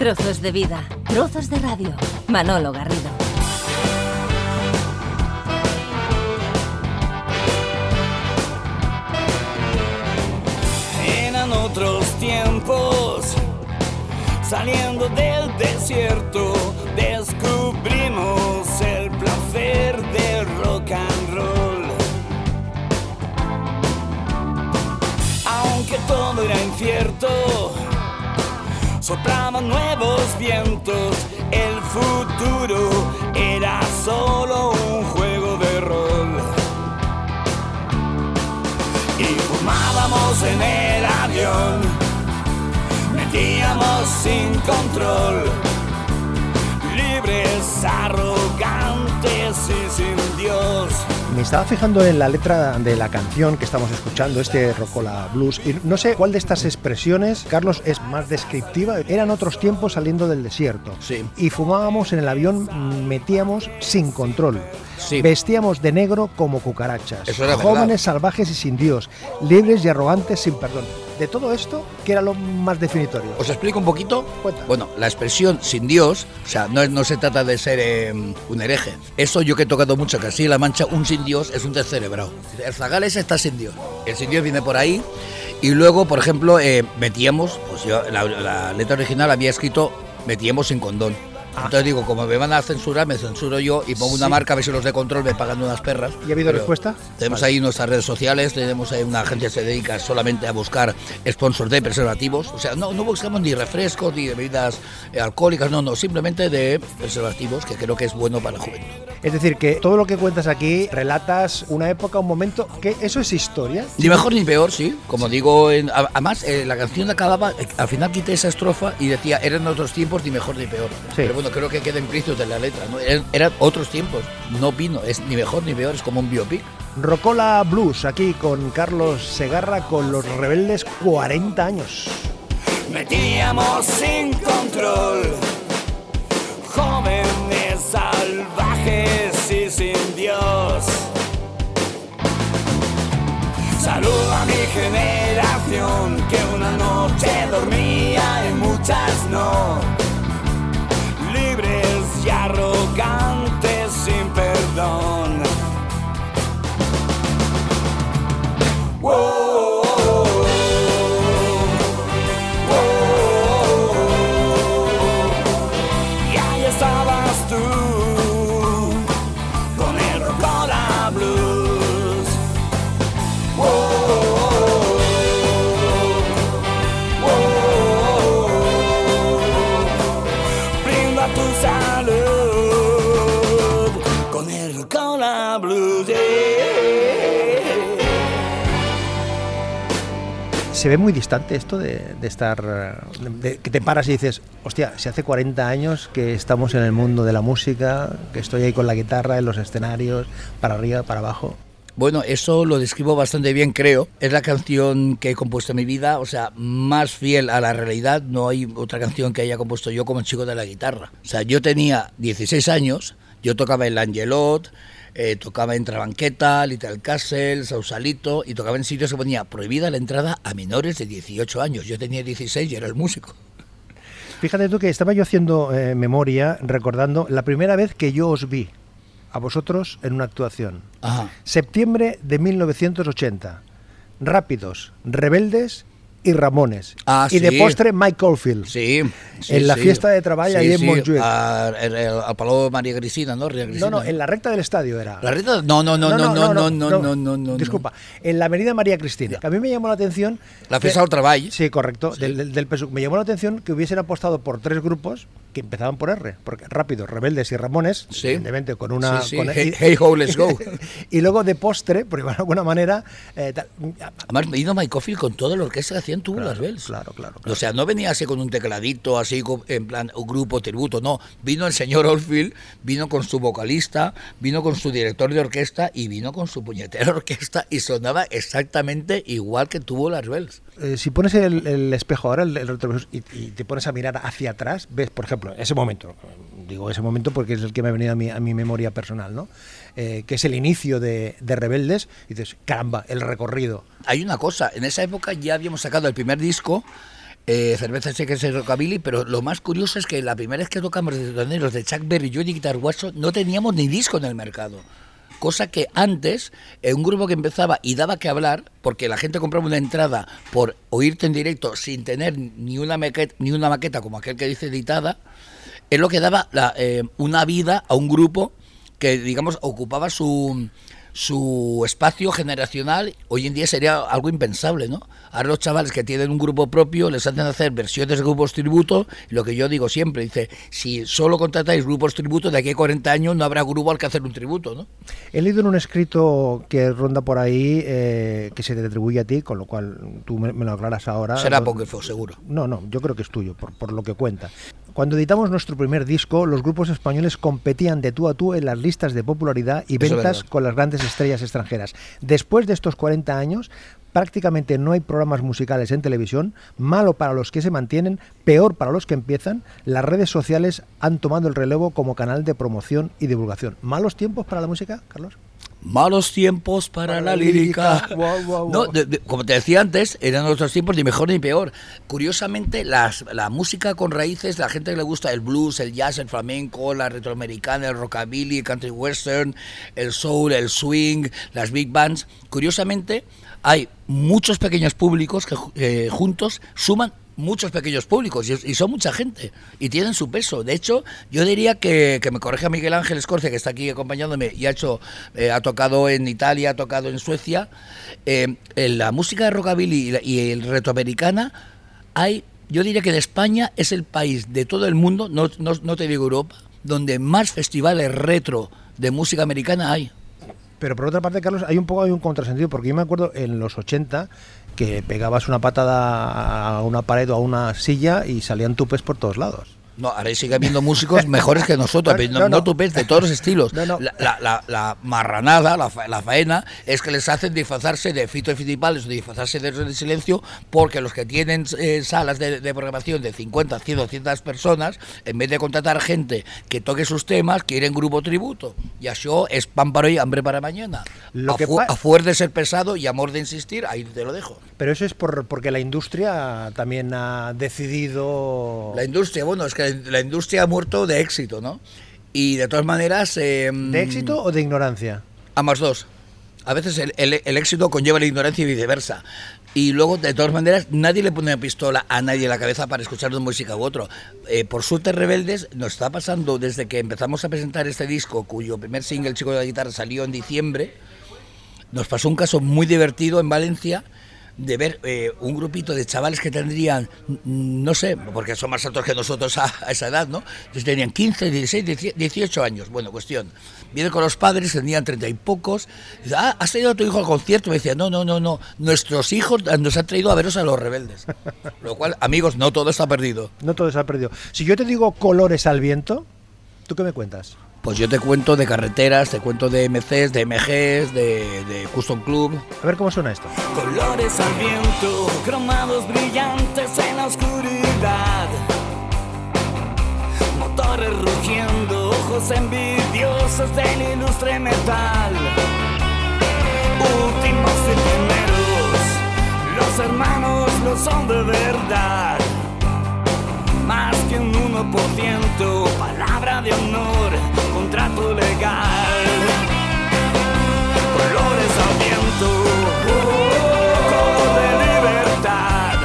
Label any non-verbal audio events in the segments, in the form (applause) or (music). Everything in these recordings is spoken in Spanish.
Trozos de vida, trozos de radio. Manolo Garrido. Eran otros tiempos, saliendo del desierto, descubrimos el placer del rock and roll. Aunque todo era incierto, soplaban nuevos vientos, el futuro era solo un juego de rol. Y fumábamos en el avión, metíamos sin control, libres, arrogantes y sin Dios. Me estaba fijando en la letra de la canción que estamos escuchando, este Rocola Blues, y no sé cuál de estas expresiones, Carlos, es más descriptiva. Eran otros tiempos saliendo del desierto. Sí. Y fumábamos en el avión, metíamos sin control. Sí. Vestíamos de negro como cucarachas. Eso era Jóvenes verdad. salvajes y sin Dios. Libres y arrogantes sin perdón. De todo esto, ¿qué era lo más definitorio? ¿Os explico un poquito? Cuenta. Bueno, la expresión sin Dios, o sea, no, no se trata de ser eh, un hereje. Eso yo que he tocado mucho, que así en La Mancha, un sin Dios es un descerebrado. El zagales está sin Dios. El sin Dios viene por ahí. Y luego, por ejemplo, eh, metíamos, pues yo, la, la letra original había escrito metíamos sin condón. Entonces digo, como me van a censurar, me censuro yo y pongo una Sí. marca, a ver si los de control me pagan unas perras. ¿Y ha habido Pero respuesta? Tenemos Vale. ahí nuestras redes sociales, tenemos ahí una agencia que se dedica solamente a buscar sponsors de preservativos. O sea, no, no buscamos ni refrescos ni bebidas eh, alcohólicas, no, no, simplemente de preservativos, que creo que es bueno para la juventud. Es decir, que todo lo que cuentas aquí relatas una época, un momento, que eso es historia. Ni mejor ni peor, sí. Como digo, en- además eh, la canción acababa, eh, al final quité esa estrofa y decía, eran otros tiempos, ni mejor ni peor. Pero bueno, creo que queda implícito en la letra, ¿no? Eran, eran otros tiempos, no vino, es ni mejor ni peor, es como un biopic. Rocola Blues, aquí con Carlos Segarra, con los rebeldes 40 años. Metíamos sin control, jóvenes salvajes y sin Dios. Saludo a mi generación que una noche dormía y muchas no. Libres y arrogantes Se ve muy distante esto de, estar. de- que te paras y dices, hostia, si hace 40 años que estamos en el mundo de la música, que estoy ahí con la guitarra en los escenarios, para arriba, para abajo. Bueno, eso lo describo bastante bien, creo. Es la canción que he compuesto en mi vida, o sea, más fiel a la realidad. No hay otra canción que haya compuesto yo como chico de la guitarra. O sea, yo tenía 16 años, yo tocaba en Langelot, eh, tocaba en Trabanqueta, Little Castle, Sausalito, y tocaba en sitios que ponía prohibida la entrada a menores de 18 años. Yo tenía 16 y era el músico. Fíjate tú que estaba yo haciendo eh, memoria, recordando la primera vez que yo os vi, a vosotros, en una actuación. Ajá. Septiembre de 1980. Rápidos, Rebeldes y Ramones. Ah, y de postre Mike Oldfield. Sí, sí, En la sí. fiesta de trabajo ahí en Montjuic. Al al Palau María Cristina, ¿no? No, no, en la recta del estadio era. ¿La recta? No, no, no, no, no, no, no, no, no, no. Disculpa, en la avenida María Cristina. Que a mí me llamó la atención. La fiesta del trabajo. Sí, correcto. Del, del, del. Me llamó la atención que hubiesen apostado por tres grupos que empezaban por R. Porque rápido, Rebeldes y Ramones, Sí. evidentemente con una. Sí, sí, con- hey- hey ho, let's go. (laughs) y luego de postre, por alguna manera. eh, tal- Además, me vino Mike con toda la orquesta que hacían Tubular Bells. claro, claro, O sea, no venía así con un tecladito, así en plan un grupo tributo, no. Vino el señor Oldfield, vino con su vocalista, vino con su director de orquesta y vino con su puñetera (laughs) orquesta y sonaba exactamente igual que Tubular Bells. Eh, si pones el, espejo ahora, el, el retrovisor, y, y te pones a mirar hacia atrás, ves, por ejemplo, ese momento, digo ese momento porque es el que me ha venido a mi, a mi memoria personal, ¿no? Eh, que es el inicio de, de Rebeldes, y dices, caramba, el recorrido. Hay una cosa, en esa época ya habíamos sacado el primer disco eh, cerveza seca y rockabilly, pero lo más curioso es que la primera vez que tocamos de de Chuck Berry, yo y Guitar Watson, no teníamos ni disco en el mercado. Cosa que antes, en un grupo que empezaba y daba que hablar, porque la gente compraba una entrada por oírte en directo sin tener ni una maqueta, ni una maqueta como aquel que dice editada, es lo que daba eh, una vida a un grupo que, digamos, ocupaba su, su espacio generacional hoy en día sería algo impensable, ¿no? Ahora los chavales que tienen un grupo propio les hacen hacer versiones de grupos tributo, lo que yo digo siempre, dice, si solo contratáis grupos tributo, de aquí a 40 años no habrá grupo al que hacer un tributo, ¿no? He leído en un escrito que ronda por ahí, eh, que se te atribuye a ti, con lo cual tú me, lo aclaras ahora. Será fue seguro. No, no, yo creo que es tuyo, por, por lo que cuenta. Cuando editamos nuestro primer disco, los grupos españoles competían de tú a tú en las listas de popularidad y ventas con las grandes estrellas extranjeras. Después de estos 40 años, prácticamente no hay programas musicales en televisión, malo para los que se mantienen, peor para los que empiezan, las redes sociales han tomado el relevo como canal de promoción y divulgación. ¿Malos tiempos para la música, Carlos? Malos tiempos para, la lírica. No, como te decía antes, eran otros tiempos ni mejor ni peor. Curiosamente, las, la música con raíces, la gente que le gusta el blues, el jazz, el flamenco, la retroamericana, el rockabilly, el country western, el soul, el swing, las big bands, curiosamente hay muchos pequeños públicos que eh, juntos suman muchos pequeños públicos y, son mucha gente y tienen su peso. De hecho, yo diría que, que me corrige a Miguel Ángel Escorce, que está aquí acompañándome y ha hecho, eh, ha tocado en Italia, ha tocado en Suecia. Eh, en la música de rockabilly y, el retroamericana hay, yo diría que de España es el país de todo el mundo, no, no, no te digo Europa, donde más festivales retro de música americana hay. Pero por otra parte, Carlos, hay un poco hay un contrasentido, porque yo me acuerdo en los 80 que pegabas una patada a una pared o a una silla y salían tupes por todos lados. No, ahora sigue habiendo músicos mejores que nosotros, no, no, tú ves de todos los estilos. La, marranada, la, faena, es que les hacen disfrazarse de Fito y Fitipales o disfrazarse de Silencio, porque los que tienen eh, salas de, programación de 50, 100, 200 personas, en vez de contratar gente que toque sus temas, quieren grupo tributo. Y eso es pan para hoy, hambre para mañana. Lo a, que a fuer de ser pesado y amor de insistir, ahí te lo dejo. Pero eso es por, porque la industria también ha decidido... La industria, bueno, es que la industria ha muerto de éxito, ¿no? Y de todas maneras... Em, ¿De éxito o de ignorancia? Ambas dos. A veces el, éxito conlleva la ignorancia y viceversa. Y luego, de todas maneras, nadie le pone una pistola a nadie en la cabeza para escuchar una música u otro. Eh, por suerte, Rebeldes nos está pasando desde que empezamos a presentar este disco, cuyo primer single, El Chico de la Guitarra, salió en diciembre. Nos pasó un caso muy divertido en Valencia de ver eh, un grupito de chavales que tendrían, no sé, porque son más altos que nosotros a, esa edad, ¿no? Entonces tenían 15, 16, 18 años. Bueno, cuestión. Viene con los padres, tenían treinta y pocos. Dice, ah, ¿has traído a tu hijo al concierto? Me decía, no, no, no, no. Nuestros hijos nos han traído a veros a los rebeldes. (laughs) Lo cual, amigos, no todo está perdido. No todo está perdido. Si yo te digo colores al viento, ¿tú qué me cuentas? Pues yo te cuento de carreteras, te cuento de MCs, de MGs, de, Custom Club. A ver cómo suena esto. Colores al viento, cromados brillantes en la oscuridad. Motores rugiendo, ojos envidiosos del ilustre metal. Últimos y primeros, los hermanos lo son de verdad más que un 1%, palabra de honor, contrato legal. Colores al viento, color de libertad.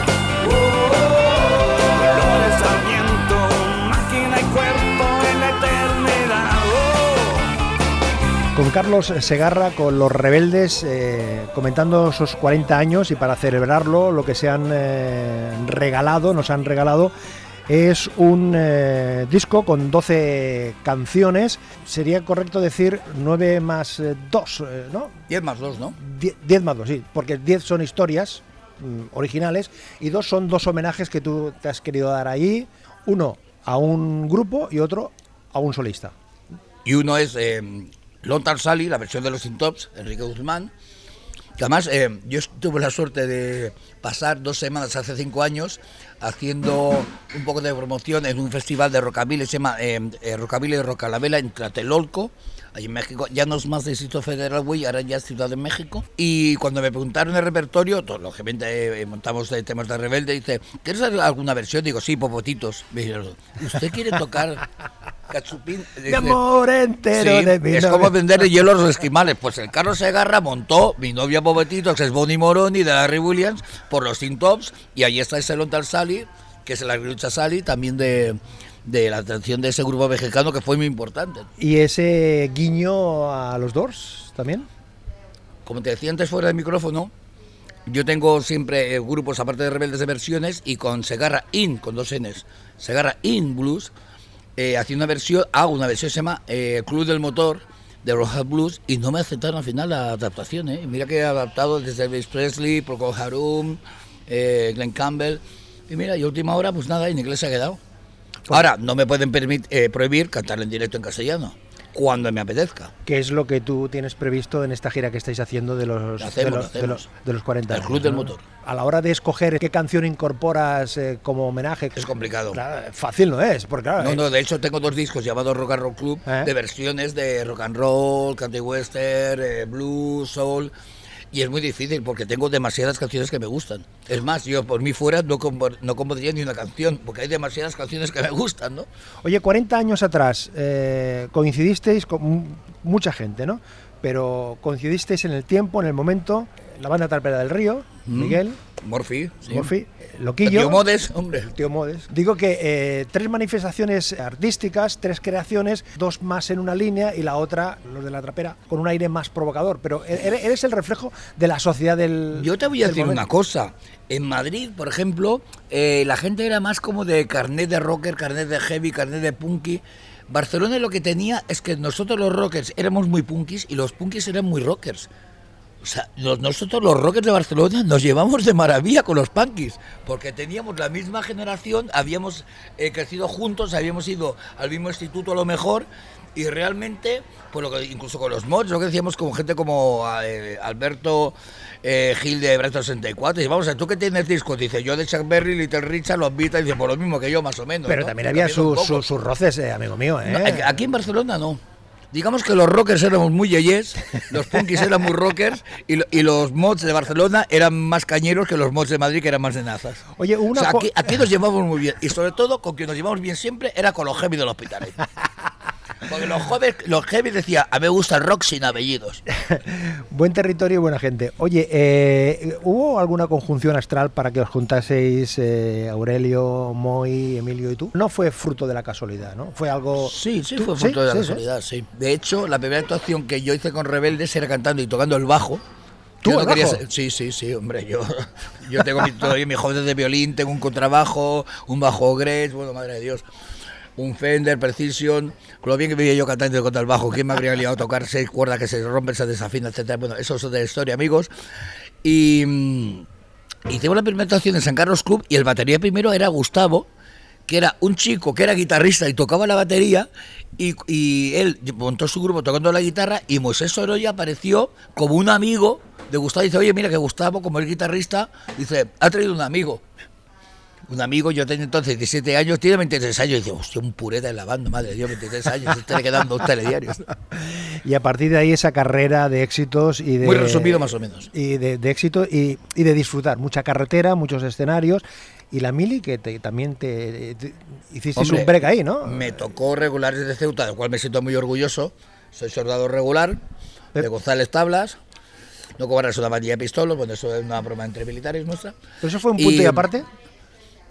Colores al viento, máquina y cuerpo en la eternidad. Con Carlos Segarra, con los rebeldes, eh, comentando esos 40 años y para celebrarlo, lo que se han eh, regalado, nos han regalado es un eh, disco con 12 canciones. Sería correcto decir 9 más 2, eh, eh, ¿no? 10 más 2, ¿no? 10, más 2, sí, porque 10 son historias mm, originales y dos son dos homenajes que tú te has querido dar ahí. Uno a un grupo y otro a un solista. Y uno es eh, Lontar Sally, la versión de los Sintops, Enrique Guzmán, Además, eh, yo tuve la suerte de pasar dos semanas hace cinco años haciendo un poco de promoción en un festival de rockabilly, se llama eh, eh, Rockabilly de Rocalabela en Tlatelolco, allí en México. Ya no es más Distrito Federal, güey, ahora ya es Ciudad de México. Y cuando me preguntaron el repertorio, todo, lógicamente eh, montamos de temas de rebelde, dice, ¿quieres hacer alguna versión? Digo, sí, popotitos. Me dijeron, ¿usted quiere tocar cachupín? De Dice, amor entero Sí, de mi es como vender hielo a los esquimales. Pues el Carlos Segarra montó mi novia Bobetitos, que es Bonnie Moroni de Larry Williams, por los Teen Tops, y ahí está ese Lontal Sally, que es la lucha Sally, también de, de la atención de ese grupo mexicano que fue muy importante. ¿Y ese guiño a los Doors también? Como te decía antes fuera del micrófono, yo tengo siempre eh, grupos aparte de rebeldes de versiones y con Segarra In, con dos Ns, Segarra In Blues, eh, hacía una versión, hago una versión se llama eh, Club del Motor de Rojas Blues y no me aceptaron al final la adaptación. ¿eh? Mira que he adaptado desde Elvis Presley, Procol Harum, eh, Glenn Campbell. Y mira, y última hora, pues nada, en inglés se ha quedado. Ahora, no me pueden eh, prohibir cantar en directo en castellano, cuando me apetezca. ¿Qué es lo que tú tienes previsto en esta gira que estáis haciendo de los, Lo hacemos, de lo los, de los, de los 40 El años? Club del ¿no? Motor. A la hora de escoger qué canción incorporas eh, como homenaje. Es complicado. Claro, fácil no es, porque claro, No, eh, no, de hecho tengo dos discos llamados Rock and Roll Club ¿Eh? de versiones de rock and roll, country western, eh, blues, soul. Y es muy difícil porque tengo demasiadas canciones que me gustan. Es más, yo por mí fuera no, no compondría ni una canción porque hay demasiadas canciones que me gustan, ¿no? Oye, 40 años atrás eh, coincidisteis con mu- mucha gente, ¿no? Pero coincidisteis en el tiempo, en el momento, la banda Tarpera del Río, Mm. Miguel, Morphy, sí. Loquillo. Tío Modes, hombre. el tío Modes. Digo que eh, tres manifestaciones artísticas, tres creaciones, dos más en una línea y la otra, los de la trapera, con un aire más provocador. Pero e- ere- eres el reflejo de la sociedad del. Yo te voy a decir momento. una cosa. En Madrid, por ejemplo, eh, la gente era más como de carnet de rocker, carnet de heavy, carnet de punky. Barcelona lo que tenía es que nosotros los rockers éramos muy punkis y los punkis eran muy rockers. O sea, nosotros los rockers de Barcelona nos llevamos de maravilla con los punkis, porque teníamos la misma generación, habíamos eh, crecido juntos, habíamos ido al mismo instituto a lo mejor, y realmente, pues lo que, incluso con los mods, lo que decíamos con gente como eh, Alberto eh, Gil de Brazo 64, y vamos a tú que tienes discos, dice yo de Chuck Berry, Little Richard, los Beatles, dice por lo mismo que yo más o menos. Pero ¿no? también había sus, sus- sus roces, eh, amigo mío. ¿eh? No, aquí en Barcelona no. Digamos que los rockers éramos muy yeyes, los punkis eran muy rockers y, lo- y los mods de Barcelona eran más cañeros que los mods de Madrid que eran más de nazas. Oye, una O sea, co- aquí, aquí nos llevamos muy bien y sobre todo con quien nos llevamos bien siempre era con los heavy del hospital. Porque los, jóvenes, los heavy decían, a mí me gusta el rock sin apellidos. (laughs) Buen territorio y buena gente. Oye, eh, ¿hubo alguna conjunción astral para que os juntaseis eh, Aurelio, Moy, Emilio y tú? No fue fruto de la casualidad, ¿no? Fue algo... Sí, sí, ¿Tú? fue fruto de la sí, sí. casualidad, sí. De hecho, la primera actuación que yo hice con Rebeldes era cantando y tocando el bajo. ¿Tú, Yo no quería ser- Sí, sí, sí, hombre. Yo, yo tengo mi, todavía mis jóvenes de violín, tengo un contrabajo, un bajo Gretsch, bueno, madre de Dios. Un Fender, Precision, con lo bien que vivía yo cantando contra el bajo. ¿Quién me habría liado a tocar seis cuerdas que se rompen, se desafinan, etcétera? Bueno, eso es otra historia, amigos. Y mm, hicimos la primera actuación en San Carlos Club y el batería primero era Gustavo, que era un chico que era guitarrista y tocaba la batería y, él montó su grupo tocando la guitarra y Moisés Sorolla apareció como un amigo de Gustavo dice, oye, mira que Gustavo, como es guitarrista, dice, ha traído un amigo. Un amigo, yo tenía entonces 17 años, tiene 23 años, y dice, hostia, un pureta en la banda, madre de Dios, 23 años, este le quedan dos telediarios. (laughs) Y a partir de ahí esa carrera de éxitos y de... Muy resumido, más o menos. Y de, de éxito y, y de disfrutar. Mucha carretera, muchos escenarios. Y la Mili, que te- también te, te- hicisteis Hombre, un break ahí, ¿no? Me tocó regulares de Ceuta, del cual me siento muy orgulloso. Soy soldado regular de Eh. González Tablas. No cobrarás una bandilla de pistolos, bueno, eso es una broma entre militares nuestra. ¿Pero eso fue un punto y, Y- aparte?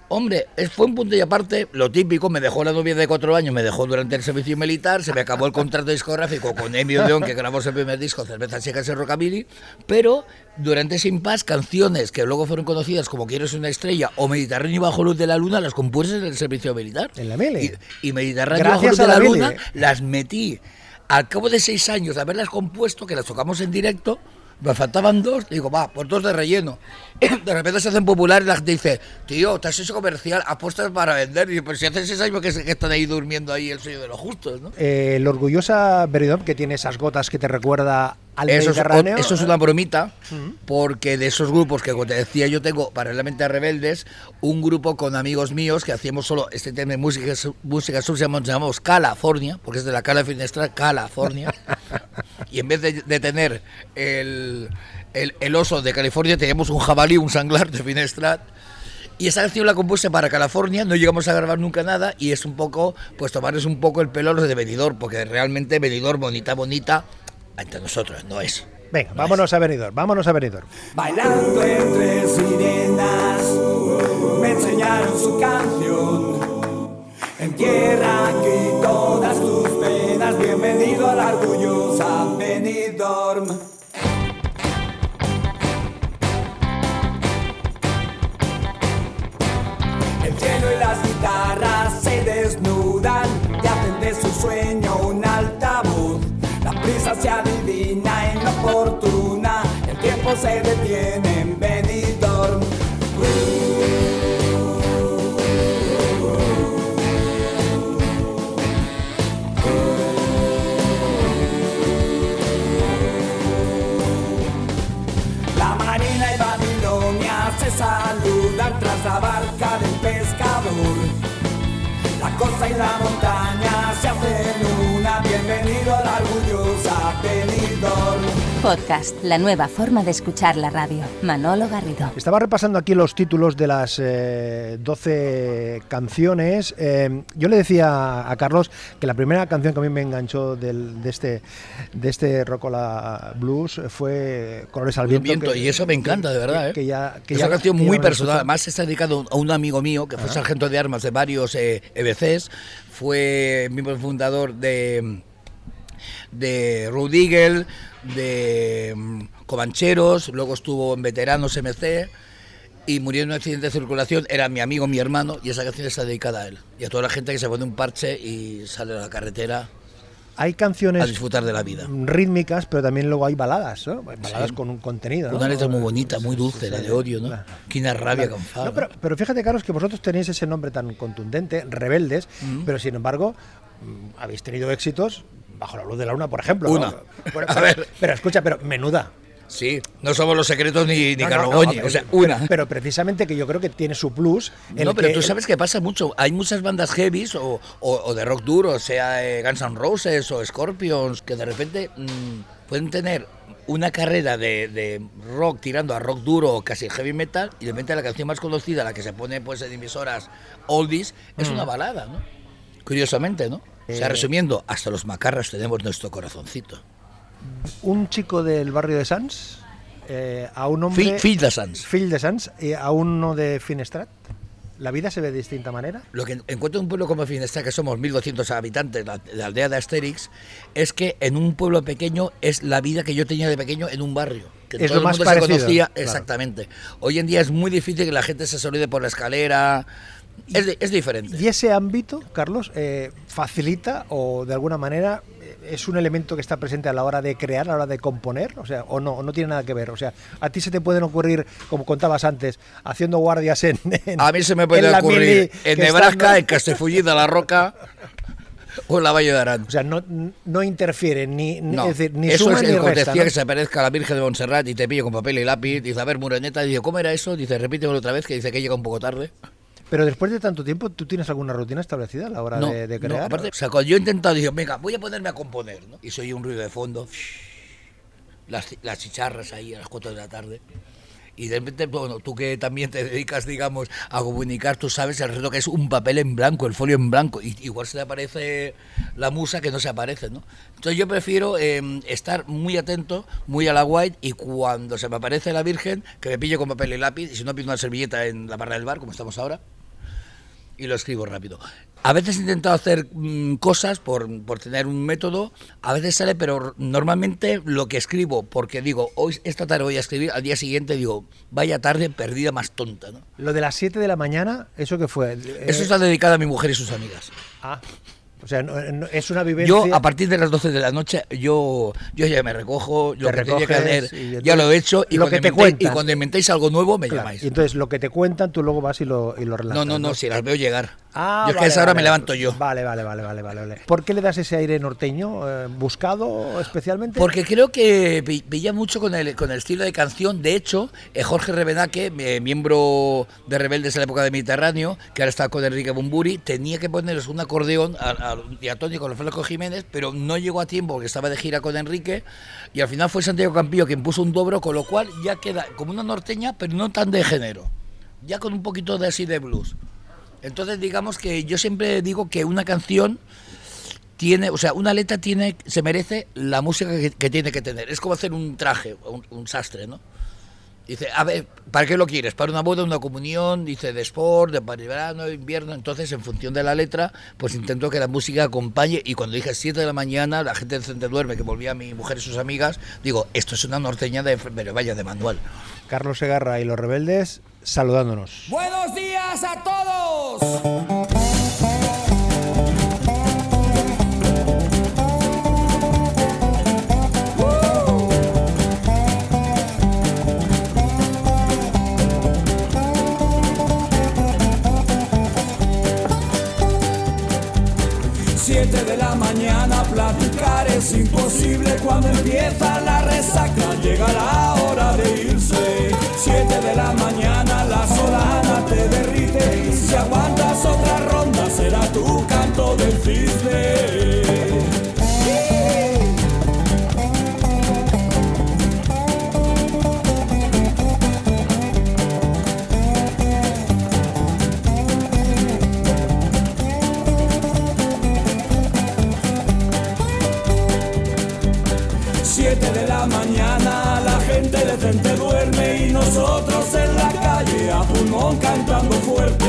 Hombre, fue un punto y aparte, lo típico, me dejó la novia de cuatro años, me dejó durante el servicio militar, se me acabó el contrato discográfico con Emilio León, que grabamos el primer disco, Cerveza Chicas y Rockabilly, pero durante ese impasse, canciones que luego fueron conocidas como Quiero ser una estrella o Mediterráneo bajo luz de la luna, las compuse en el servicio militar. En la Mili. Y, y Mediterráneo Gracias bajo luz de la la, luna las metí. Al cabo de seis años de haberlas compuesto, que las tocamos en directo, me faltaban dos, digo, va, pues dos de relleno. (clears throat) De repente se hacen populares y la gente dice, tío, te has hecho comercial, apuestas para vender. Y pero si hace seis años que, que están ahí durmiendo ahí el sueño de los justos, ¿no? Eh, la orgullosa Veridom, que tiene esas gotas que te recuerda al eso, es, Mediterráneo. eso es una bromita, porque de esos grupos que, como te decía, yo tengo paralelamente a Rebeldes, un grupo con amigos míos que hacíamos solo este tema de música, música sur, se llamamos, California, porque es de la Cala Finestra, California. (laughs) y en vez de, de tener el, el, el oso de California, teníamos un jabalí, un sanglar de Finestrat. Y esa canción la compuse para California, no llegamos a grabar nunca nada y es un poco, pues tomarles un poco el pelo a los de Benidorm, porque realmente Benidorm, bonita, bonita, entre nosotros no es. Venga, vámonos a Benidorm, vámonos a Benidorm. Bailando entre sirenas, me enseñaron su canción. Bienvenido a la orgullosa Benidorm. Podcast, la nueva forma de escuchar la radio. Manolo Garrido. Estaba repasando aquí los títulos de las eh, 12 canciones. Eh, yo le decía a Carlos que la primera canción que a mí me enganchó del- de este de este Rocola Blues fue Colores al Viento. que- y eso me encanta, de verdad. ¿eh? Que ya, que es ya- una canción muy personal. Además, está dedicado a un amigo mío que fue sargento de armas de varios eh, EBCs. Fue miembro fundador de, de Road Eagle, de mm, Comancheros. Luego estuvo en Veteranos MC. Y murió en un accidente de circulación. Era mi amigo, mi hermano. Y esa canción está dedicada a él. Y a toda la gente que se pone un parche y sale a la carretera Hay a canciones disfrutar de la vida. rítmicas, pero también luego hay baladas, ¿no? Baladas Sí. con un contenido. ¿no? Una letra muy bonita, muy dulce, la de odio, ¿no? Claro. Quina rabia Claro. con. No, pero, pero fíjate, Carlos, que vosotros tenéis ese nombre tan contundente, rebeldes, pero sin embargo mm, habéis tenido éxitos bajo la luz de la luna, por ejemplo. ¿no? Una. (laughs) A pero- ver. pero escucha, pero menuda. Sí, no somos los secretos ni, ni No, o sea, una. Pero precisamente que yo creo que tiene su plus. en no, pero que- tú sabes que pasa mucho. Hay muchas bandas heavies o, o- o de rock duro, sea eh, Guns N' Roses o Scorpions, que de repente mm, pueden tener una carrera de, de rock tirando a rock duro o casi heavy metal y de repente la canción más conocida, la que se pone pues en emisoras oldies, es una balada, ¿no? Curiosamente, ¿no? O sea, Eh. resumiendo, hasta los macarras tenemos nuestro corazoncito. un chico del barrio de Sans eh, a un hombre. Phil de Sans. Phil de Sans, eh, a uno de Finestrat. ¿La vida se ve de distinta manera? Lo que encuentro en un pueblo como Finestrat, que somos 1.200 habitantes, la, la aldea de Asterix, es que en un pueblo pequeño es la vida que yo tenía de pequeño en un barrio. Que Es todo lo el más mundo se parecido, conocía claro. exactamente. Hoy en día es muy difícil que la gente se salude por la escalera. Es, es diferente. Y ese ámbito, Carlos, eh, facilita o de alguna manera eh, es un elemento que está presente a la hora de crear, a la hora de componer, o sea, o no, o no tiene nada que ver. O sea, a ti se te pueden ocurrir, como contabas antes, haciendo guardias en. en- (laughs) A mí se me en puede la ocurrir en Nebraska, están- en Castellfullida, La Roca o en la Valle de Arán. O sea, no, no interfiere ni, No, es decir, ni eso suma es el resta. ¿no? que se aparezca la Virgen de Montserrat y te pillo con papel y lápiz. Dice, a ver, Mureneta, dice, ¿cómo era eso? Dice, repítemelo otra vez, que dice que llega un poco tarde. Pero después de tanto tiempo, ¿tú tienes alguna rutina establecida a la hora de, de no, crear? aparte, o sea, cuando yo he intentado, digo, venga, voy a ponerme a componer, ¿no? Y soy un ruido de fondo, las, las chicharras ahí a las 4 de la tarde. Y de repente, bueno, tú que también te dedicas, digamos, a comunicar, tú sabes el reto que es un papel en blanco, el folio en blanco. Y igual se te aparece la musa que no se aparece, ¿no? Entonces yo prefiero eh, estar muy atento, muy a la white, y cuando se me aparece la Virgen, que me pille con papel y lápiz, y si no pido una servilleta en la barra del bar, como estamos ahora, y lo escribo rápido. A veces he intentado hacer mm, cosas por, por tener un método, a veces sale, pero normalmente lo que escribo, porque digo, hoy esta tarde voy a escribir, al día siguiente digo, vaya tarde perdida más tonta. ¿no? Lo de las 7 de la mañana, ¿eso qué fue? Eh, Eso está dedicado a mi mujer y sus amigas. Ah, O sea, no- no- es una vivencia. Yo, a partir de las 12 de la noche, yo, yo ya me recojo, lo Te que tenía que hacer, ya lo he hecho, y, lo cuando, que te inventéis, y cuentan. cuando inventéis algo nuevo, me Claro, llamáis. Y entonces lo que te cuentan, tú luego vas y lo, y lo relatas. No, no, no, si las veo llegar. Ah, yo es que a esa hora vale. me levanto yo. Vale, vale, vale, vale, vale. ¿Por qué le das ese aire norteño eh, buscado especialmente? Porque creo que pi- pilla mucho con el, con el estilo de canción. De hecho, eh, Jorge Rebenaque, eh, miembro de Rebeldes en la época de Mediterráneo, que ahora está con Enrique Bumburi, tenía que ponerles un acordeón a, a, diatónico con el Franco Jiménez, pero no llegó a tiempo porque estaba de gira con Enrique. Y al final fue Santiago Campillo quien puso un dobro, con lo cual ya queda como una norteña, pero no tan de género. Ya con un poquito de así de blues. Entonces, digamos que yo siempre digo que una canción tiene, o sea, una letra tiene, se merece la música que, tiene que tener. Es como hacer un traje, un sastre, ¿no? Dice, a ver, ¿para qué lo quieres? ¿Para una boda, una comunión? Dice, de sport, de para verano, invierno. Entonces, en función de la letra, pues intento que la música acompañe. Y cuando dije 7 de la mañana, la gente del centro duerme, que volvía mi mujer y sus amigas, digo, esto es una norteña de, pero vaya, de manual. Carlos Segarra y los rebeldes saludándonos. Buenos días a todos. La mañana platicar es imposible. Cuando empieza la resaca llega la hora de irse. Siete de la mañana la solana te derrite. Y si aguantas otra ronda será tu canto del cisne nosotros en la calle a pulmón cantando fuerte.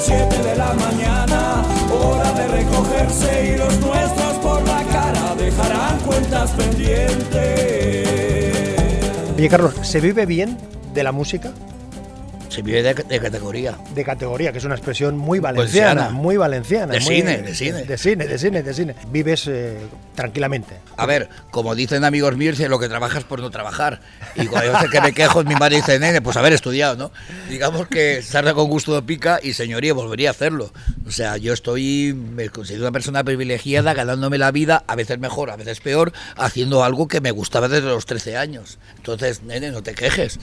Siete de la mañana, hora de recogerse y los nuestros por la cara dejarán cuentas pendientes. Oye, Carlos, ¿se vive bien de la música? Se vive de, de categoría. De categoría, que es una expresión muy valenciana, Valenciana. muy valenciana. De muy- cine, de cine. De cine, de cine, de cine. Vives eh, tranquilamente. A ver, como dicen amigos míos, lo que trabajas por no trabajar. Y cuando hay veces que me quejo, mi madre dice, nene, pues haber estudiado, ¿no? Digamos que sarna con gusto de pica y señoría, volvería a hacerlo. O sea, yo estoy, me considero una persona privilegiada, ganándome la vida, a veces mejor, a veces peor, haciendo algo que me gustaba desde los 13 años. Entonces, nene, no te quejes.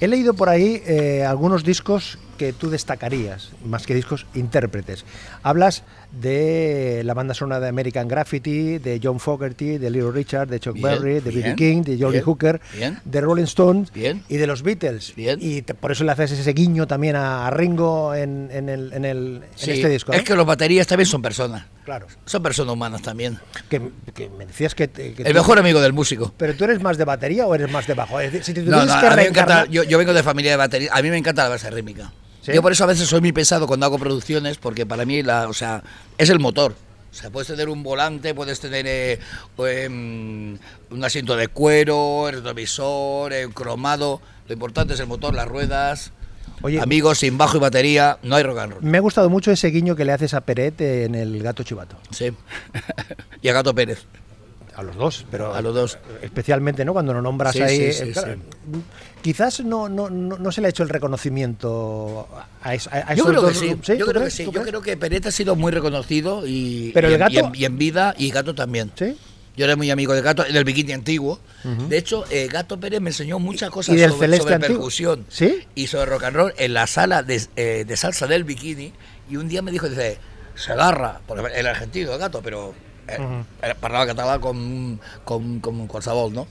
He leído por ahí eh, algunos discos que tú destacarías, más que discos, intérpretes. Hablas de la banda sonora de American Graffiti, de John Fogerty, de Little Richard, de Chuck Bien, Berry, de B.B. King, de Johnny Hooker, bien. de Rolling Stones y de los Beatles. Bien. Y te- por eso le haces ese guiño también a, a Ringo en, en el, en, el, en Sí, este disco. es ¿no? que los baterías también son personas. Claro. Son personas humanas también. Que, que me decías que... que El tú- mejor amigo del músico. ¿Pero tú eres más de batería o eres más de bajo? Es decir, si te No, no, que a mí me encanta, yo, yo vengo de familia de batería, a mí me encanta la base rítmica. ¿Sí? Yo por eso a veces soy muy pesado cuando hago producciones, porque para mí la, o sea, es el motor. O sea, puedes tener un volante, puedes tener eh, em, un asiento de cuero, el retrovisor, el cromado. Lo importante es el motor, las ruedas. Oye, Amigos, sin bajo y batería, no hay rock and roll. Me ha gustado mucho ese guiño que le haces a Peret en el gato chivato. Sí. (laughs) y a Gato Pérez. A los dos, pero A los dos. especialmente, ¿no? Cuando lo nombras Sí, ahí. sí, sí, eh, claro, sí. Quizás no, no, no, no se le ha hecho el reconocimiento a, es- a- a Yo creo que sí, yo ¿tú creo que Yo creo que Peret ha sido muy reconocido y, Pero y el y Gato- en, y en vida y Gato también. ¿Sí? Yo era muy amigo de Gato, del bikini antiguo. De hecho, eh, Gato Pérez me enseñó muchas cosas ¿Y del sobre, sobre percusión ¿Sí? y sobre rock and roll en la sala de, eh, de salsa del bikini. Y un día me dijo, dice, se agarra, porque el argentino, el Gato, pero eh, eh, parlava català com, com, com qualsevol, no?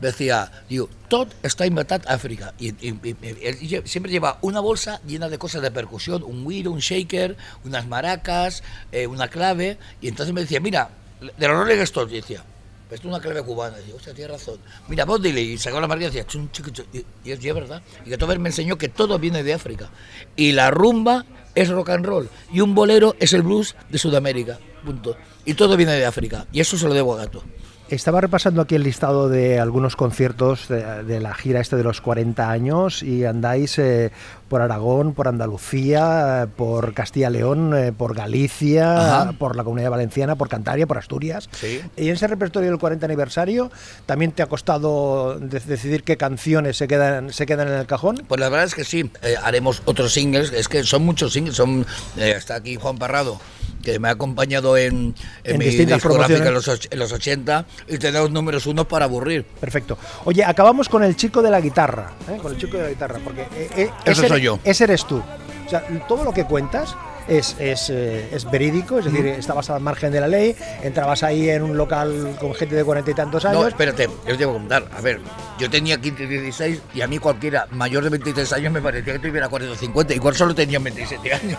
Decía, digo, tot está inventat a África. Y, y- y- y él lle- siempre lleva una bolsa llena de cosas de percusión, un güiro, un shaker, unas maracas, eh, una clave. Y entonces me decía, mira, de los Rolling Stones, y decía, pues esto es una clave cubana. Y digo, hostia, tienes razón. Mira, vos dile, y sacó la marca y decía, chun, chiqui, chu. y, y es verdad. Y que todo me enseñó que todo viene de África. Y la rumba es rock and roll. Y un bolero es el blues de Sudamérica. Punto. Y todo viene de África. Y eso se lo debo a Gato. Estaba repasando aquí el listado de algunos conciertos de, la gira este de los 40 años y andáis eh, por Aragón, por Andalucía, por Castilla-León, eh, por Galicia, por la Comunidad Valenciana, por Cantabria, por Asturias. Y en ese repertorio del 40 aniversario, ¿también te ha costado decidir qué canciones se quedan, se quedan en el cajón? Pues la verdad es que sí, eh, haremos otros singles, es que son muchos singles, son, está aquí Juan Parrado que me ha acompañado en, en, mi discográfica en los, en los 80 y te da números unos para aburrir. Perfecto. Oye, acabamos con el chico de la guitarra, ¿eh? con el chico de la guitarra, porque eh, eh, Eso soy yo. Ese eres tú. O sea, todo lo que cuentas es, es, eh, es verídico, es decir, estabas al margen de la ley, entrabas ahí en un local con gente de cuarenta y tantos años. No, espérate, yo voy a contar. A ver, yo tenía 15, 16 y a mí cualquiera mayor de 23 años me parecía que tuviera 40 o 50, igual solo tenía 27 años.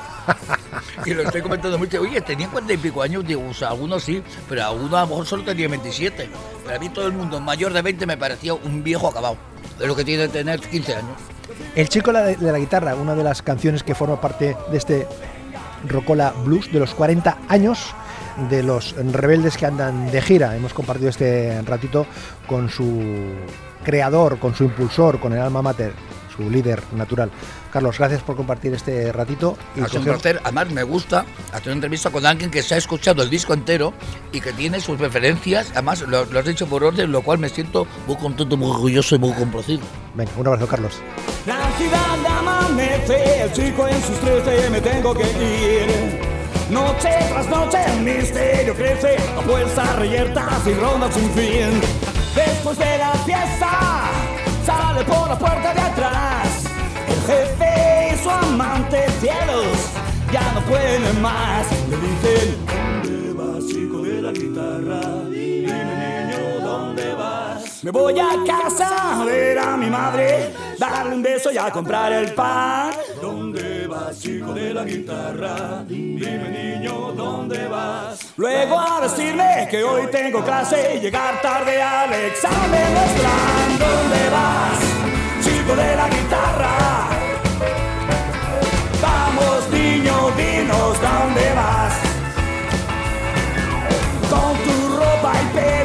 (laughs) y lo estoy comentando mucho. Oye, tenía 40 y pico años, digo, o sea, algunos sí, pero algunos a lo mejor solo tenía 27. Pero a mí todo el mundo mayor de 20 me parecía un viejo acabado, de lo que tiene que tener 15 años. El chico de la guitarra, una de las canciones que forma parte de este Rocola Blues de los 40 años de los rebeldes que andan de gira. Hemos compartido este ratito con su creador, con su impulsor, con el alma mater, su líder natural. Carlos, gracias por compartir este ratito. Y un placer. Además, me gusta hacer una entrevista con alguien que se ha escuchado el disco entero y que tiene sus referencias. Además, lo, has dicho por orden, lo cual me siento muy contento, muy orgulloso y muy complacido. Venga, un abrazo, Carlos. La ciudad amanece, el chico en sus trece, me tengo que ir. Noche tras noche el misterio crece, apuestas reyertas y rondas sin fin. Después de la fiesta, sale por la puerta de atrás. El jefe y su amante cielos ya no pueden más. Le dicen, ¿dónde vas, chico de la guitarra? Me voy a casa a ver a mi madre, darle un beso y a comprar el pan. ¿Dónde chico de la guitarra? Dime, niño, ¿dónde vas? Luego a decirme que hoy tengo clase y llegar tarde al examen no es plan. ¿Dónde vas, chico de la guitarra? Vamos, niño, dinos dónde vas. Con tu ropa y pelo